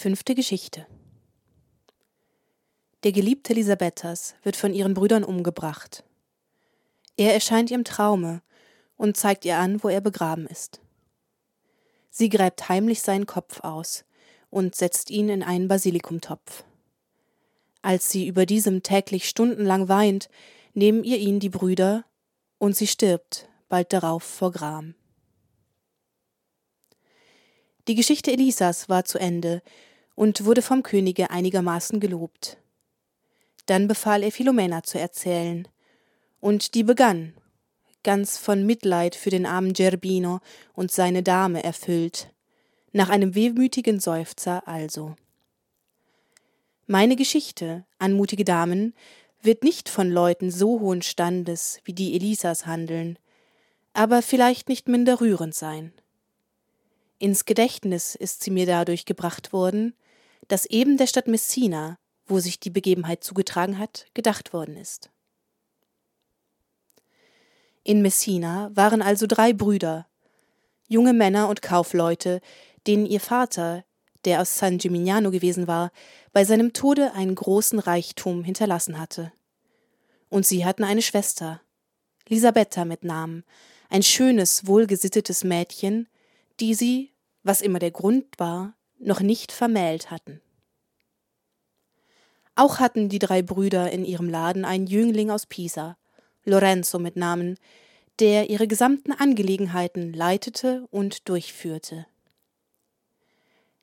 Fünfte Geschichte Der geliebte Elisabethas wird von ihren Brüdern umgebracht. Er erscheint ihr im Traume und zeigt ihr an, wo er begraben ist. Sie gräbt heimlich seinen Kopf aus und setzt ihn in einen Basilikumtopf. Als sie über diesem täglich stundenlang weint, nehmen ihr ihn die Brüder, und sie stirbt bald darauf vor Gram. Die Geschichte Elisas war zu Ende und wurde vom Könige einigermaßen gelobt. Dann befahl er Philomena zu erzählen, und die begann, ganz von Mitleid für den armen Gerbino und seine Dame erfüllt, nach einem wehmütigen Seufzer also. Meine Geschichte, anmutige Damen, wird nicht von Leuten so hohen Standes wie die Elisas handeln, aber vielleicht nicht minder rührend sein. Ins Gedächtnis ist sie mir dadurch gebracht worden, dass eben der Stadt Messina, wo sich die Begebenheit zugetragen hat, gedacht worden ist. In Messina waren also drei Brüder, junge Männer und Kaufleute, denen ihr Vater, der aus San Gimignano gewesen war, bei seinem Tode einen großen Reichtum hinterlassen hatte. Und sie hatten eine Schwester, Lisabetta mit Namen, ein schönes, wohlgesittetes Mädchen, die sie, was immer der Grund war, noch nicht vermählt hatten. Auch hatten die drei Brüder in ihrem Laden einen Jüngling aus Pisa, Lorenzo mit Namen, der ihre gesamten Angelegenheiten leitete und durchführte.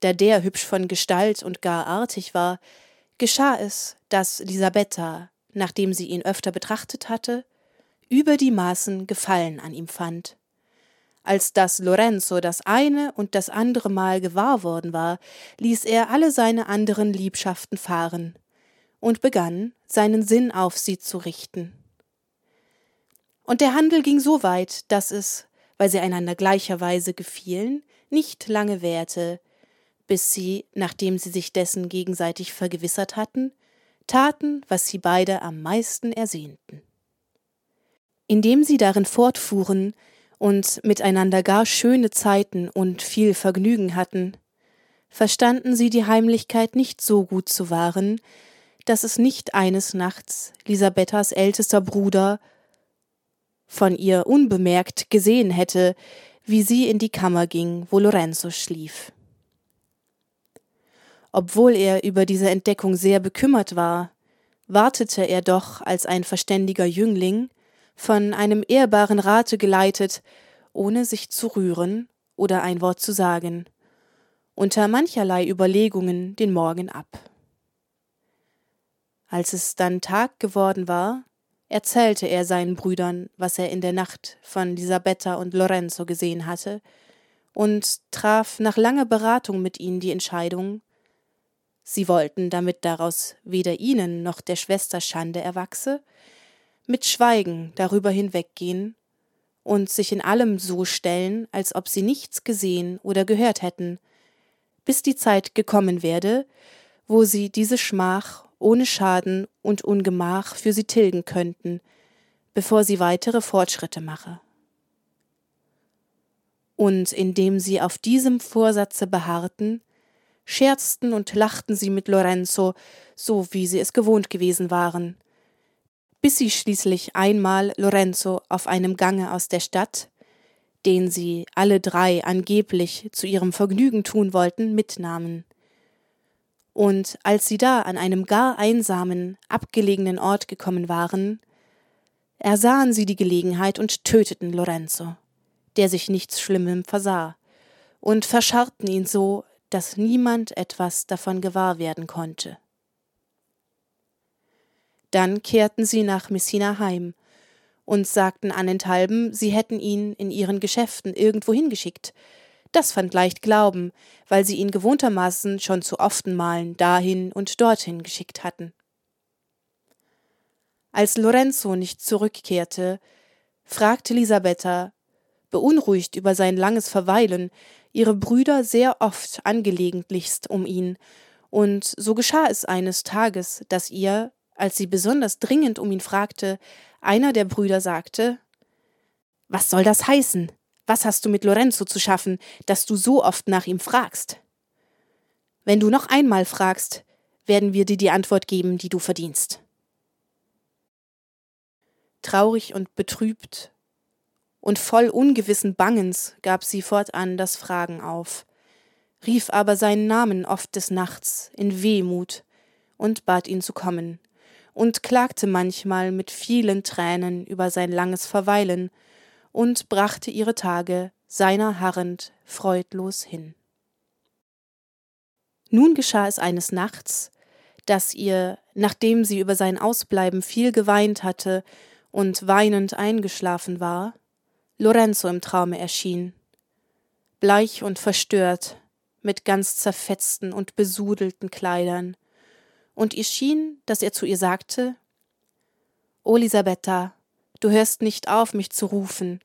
Da der hübsch von Gestalt und gar artig war, geschah es, dass Lisabetta, nachdem sie ihn öfter betrachtet hatte, über die Maßen Gefallen an ihm fand als dass Lorenzo das eine und das andere Mal gewahr worden war, ließ er alle seine anderen Liebschaften fahren und begann, seinen Sinn auf sie zu richten. Und der Handel ging so weit, dass es, weil sie einander gleicherweise gefielen, nicht lange währte, bis sie, nachdem sie sich dessen gegenseitig vergewissert hatten, taten, was sie beide am meisten ersehnten. Indem sie darin fortfuhren, und miteinander gar schöne Zeiten und viel Vergnügen hatten, verstanden sie die Heimlichkeit nicht so gut zu wahren, dass es nicht eines Nachts Lisabettas ältester Bruder von ihr unbemerkt gesehen hätte, wie sie in die Kammer ging, wo Lorenzo schlief. Obwohl er über diese Entdeckung sehr bekümmert war, wartete er doch als ein verständiger Jüngling von einem ehrbaren Rate geleitet, ohne sich zu rühren oder ein Wort zu sagen, unter mancherlei Überlegungen den Morgen ab. Als es dann Tag geworden war, erzählte er seinen Brüdern, was er in der Nacht von Lisabetta und Lorenzo gesehen hatte, und traf nach langer Beratung mit ihnen die Entscheidung, sie wollten, damit daraus weder ihnen noch der Schwester Schande erwachse, mit Schweigen darüber hinweggehen und sich in allem so stellen, als ob sie nichts gesehen oder gehört hätten, bis die Zeit gekommen werde, wo sie diese Schmach ohne Schaden und Ungemach für sie tilgen könnten, bevor sie weitere Fortschritte mache. Und indem sie auf diesem Vorsatze beharrten, scherzten und lachten sie mit Lorenzo, so wie sie es gewohnt gewesen waren, bis sie schließlich einmal Lorenzo auf einem Gange aus der Stadt, den sie alle drei angeblich zu ihrem Vergnügen tun wollten, mitnahmen. Und als sie da an einem gar einsamen, abgelegenen Ort gekommen waren, ersahen sie die Gelegenheit und töteten Lorenzo, der sich nichts Schlimmem versah, und verscharrten ihn so, dass niemand etwas davon gewahr werden konnte. Dann kehrten sie nach Messina heim und sagten annenthalben, sie hätten ihn in ihren Geschäften irgendwo hingeschickt. Das fand leicht Glauben, weil sie ihn gewohntermaßen schon zu often Malen dahin und dorthin geschickt hatten. Als Lorenzo nicht zurückkehrte, fragte Lisabetta, beunruhigt über sein langes Verweilen, ihre Brüder sehr oft angelegentlichst um ihn, und so geschah es eines Tages, dass ihr, als sie besonders dringend um ihn fragte, einer der Brüder sagte Was soll das heißen? Was hast du mit Lorenzo zu schaffen, dass du so oft nach ihm fragst? Wenn du noch einmal fragst, werden wir dir die Antwort geben, die du verdienst. Traurig und betrübt und voll ungewissen Bangens gab sie fortan das Fragen auf, rief aber seinen Namen oft des Nachts in Wehmut und bat ihn zu kommen, und klagte manchmal mit vielen Tränen über sein langes Verweilen und brachte ihre Tage seiner harrend freudlos hin. Nun geschah es eines Nachts, dass ihr, nachdem sie über sein Ausbleiben viel geweint hatte und weinend eingeschlafen war, Lorenzo im Traume erschien, bleich und verstört, mit ganz zerfetzten und besudelten Kleidern, und ihr schien, dass er zu ihr sagte O Elisabetta, du hörst nicht auf, mich zu rufen,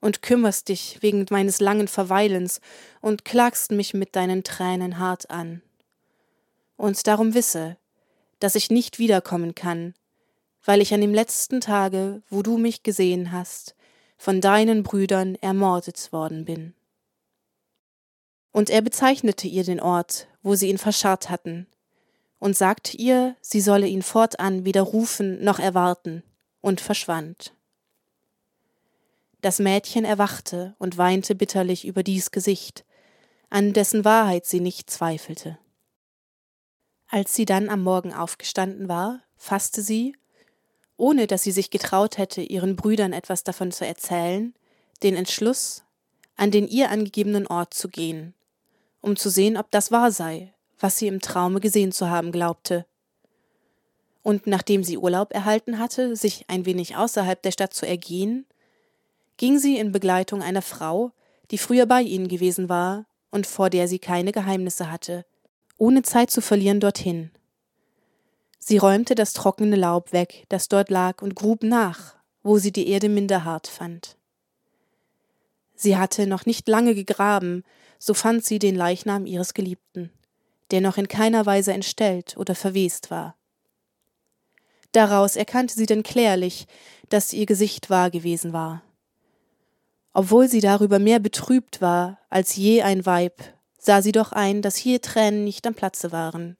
und kümmerst dich wegen meines langen Verweilens und klagst mich mit deinen Tränen hart an. Und darum wisse, dass ich nicht wiederkommen kann, weil ich an dem letzten Tage, wo du mich gesehen hast, von deinen Brüdern ermordet worden bin. Und er bezeichnete ihr den Ort, wo sie ihn verscharrt hatten, und sagte ihr, sie solle ihn fortan weder rufen noch erwarten, und verschwand. Das Mädchen erwachte und weinte bitterlich über dies Gesicht, an dessen Wahrheit sie nicht zweifelte. Als sie dann am Morgen aufgestanden war, fasste sie, ohne dass sie sich getraut hätte, ihren Brüdern etwas davon zu erzählen, den Entschluss, an den ihr angegebenen Ort zu gehen, um zu sehen, ob das wahr sei, was sie im Traume gesehen zu haben glaubte. Und nachdem sie Urlaub erhalten hatte, sich ein wenig außerhalb der Stadt zu ergehen, ging sie in Begleitung einer Frau, die früher bei ihnen gewesen war und vor der sie keine Geheimnisse hatte, ohne Zeit zu verlieren dorthin. Sie räumte das trockene Laub weg, das dort lag, und grub nach, wo sie die Erde minder hart fand. Sie hatte noch nicht lange gegraben, so fand sie den Leichnam ihres Geliebten, der noch in keiner Weise entstellt oder verwest war. Daraus erkannte sie denn klärlich, dass ihr Gesicht wahr gewesen war. Obwohl sie darüber mehr betrübt war als je ein Weib, sah sie doch ein, dass hier Tränen nicht am Platze waren.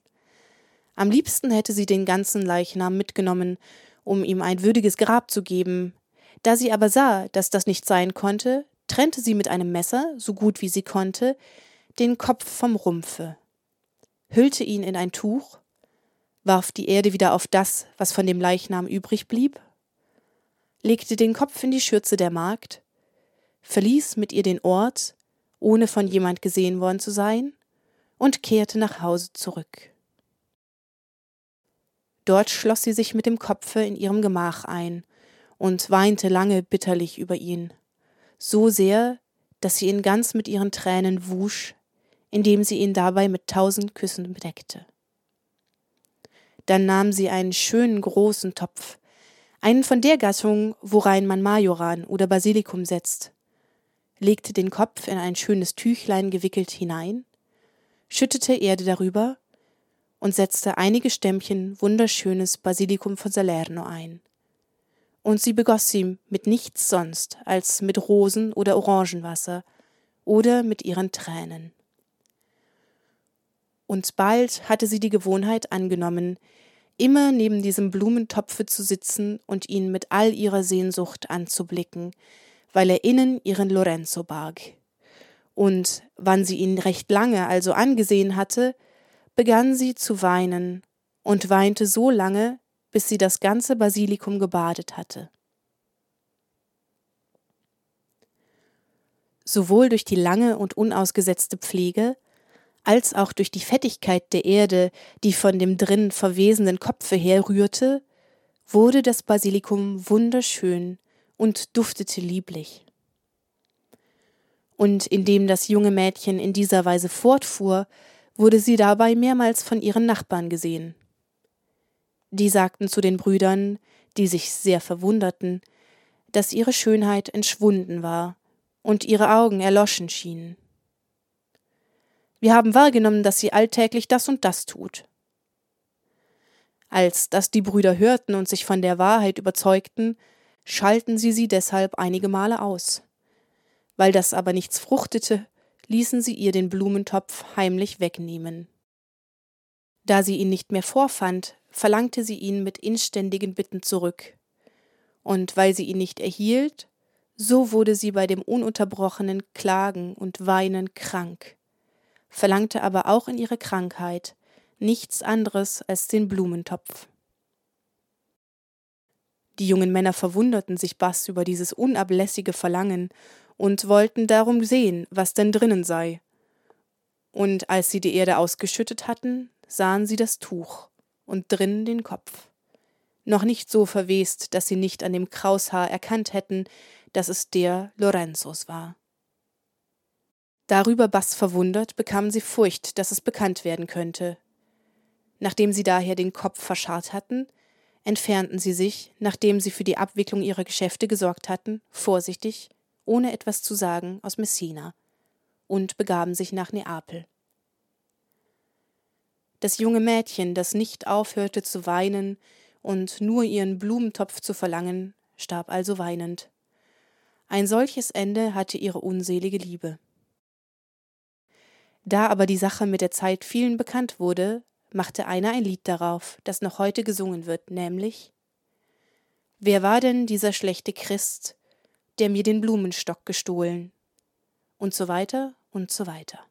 Am liebsten hätte sie den ganzen Leichnam mitgenommen, um ihm ein würdiges Grab zu geben. Da sie aber sah, dass das nicht sein konnte, trennte sie mit einem Messer, so gut wie sie konnte, den Kopf vom Rumpfe, hüllte ihn in ein Tuch, warf die Erde wieder auf das, was von dem Leichnam übrig blieb, legte den Kopf in die Schürze der Magd, verließ mit ihr den Ort, ohne von jemand gesehen worden zu sein, und kehrte nach Hause zurück. Dort schloss sie sich mit dem Kopfe in ihrem Gemach ein und weinte lange bitterlich über ihn, so sehr, dass sie ihn ganz mit ihren Tränen wusch, indem sie ihn dabei mit tausend Küssen bedeckte. Dann nahm sie einen schönen großen Topf, einen von der Gattung, worein man Majoran oder Basilikum setzt, legte den Kopf in ein schönes Tüchlein gewickelt hinein, schüttete Erde darüber und setzte einige Stämmchen wunderschönes Basilikum von Salerno ein. Und sie begoss sie mit nichts sonst als mit Rosen- oder Orangenwasser oder mit ihren Tränen. Und bald hatte sie die Gewohnheit angenommen, immer neben diesem Blumentopfe zu sitzen und ihn mit all ihrer Sehnsucht anzublicken, weil er innen ihren Lorenzo barg. Und wann sie ihn recht lange also angesehen hatte, begann sie zu weinen und weinte so lange, bis sie das ganze Basilikum gebadet hatte. Sowohl durch die lange und unausgesetzte Pflege, als auch durch die Fettigkeit der Erde, die von dem drin verwesenden Kopfe herrührte, wurde das Basilikum wunderschön und duftete lieblich. Und indem das junge Mädchen in dieser Weise fortfuhr, wurde sie dabei mehrmals von ihren Nachbarn gesehen. Die sagten zu den Brüdern, die sich sehr verwunderten, dass ihre Schönheit entschwunden war und ihre Augen erloschen schienen. Wir haben wahrgenommen, dass sie alltäglich das und das tut. Als das die Brüder hörten und sich von der Wahrheit überzeugten, schalten sie sie deshalb einige Male aus. Weil das aber nichts fruchtete, ließen sie ihr den Blumentopf heimlich wegnehmen. Da sie ihn nicht mehr vorfand, verlangte sie ihn mit inständigen Bitten zurück. Und weil sie ihn nicht erhielt, so wurde sie bei dem ununterbrochenen Klagen und Weinen krank, verlangte aber auch in ihrer Krankheit nichts anderes als den Blumentopf. Die jungen Männer verwunderten sich bass über dieses unablässige Verlangen und wollten darum sehen, was denn drinnen sei. Und als sie die Erde ausgeschüttet hatten, sahen sie das Tuch und drinnen den Kopf. Noch nicht so verwest, dass sie nicht an dem Kraushaar erkannt hätten, dass es der Lorenzos war. Darüber Bass verwundert, bekamen sie Furcht, dass es bekannt werden könnte. Nachdem sie daher den Kopf verscharrt hatten, entfernten sie sich, nachdem sie für die Abwicklung ihrer Geschäfte gesorgt hatten, vorsichtig, ohne etwas zu sagen, aus Messina und begaben sich nach Neapel. Das junge Mädchen, das nicht aufhörte zu weinen und nur ihren Blumentopf zu verlangen, starb also weinend. Ein solches Ende hatte ihre unselige Liebe. Da aber die Sache mit der Zeit vielen bekannt wurde, machte einer ein Lied darauf, das noch heute gesungen wird, nämlich Wer war denn dieser schlechte Christ, der mir den Blumenstock gestohlen? Und so weiter und so weiter.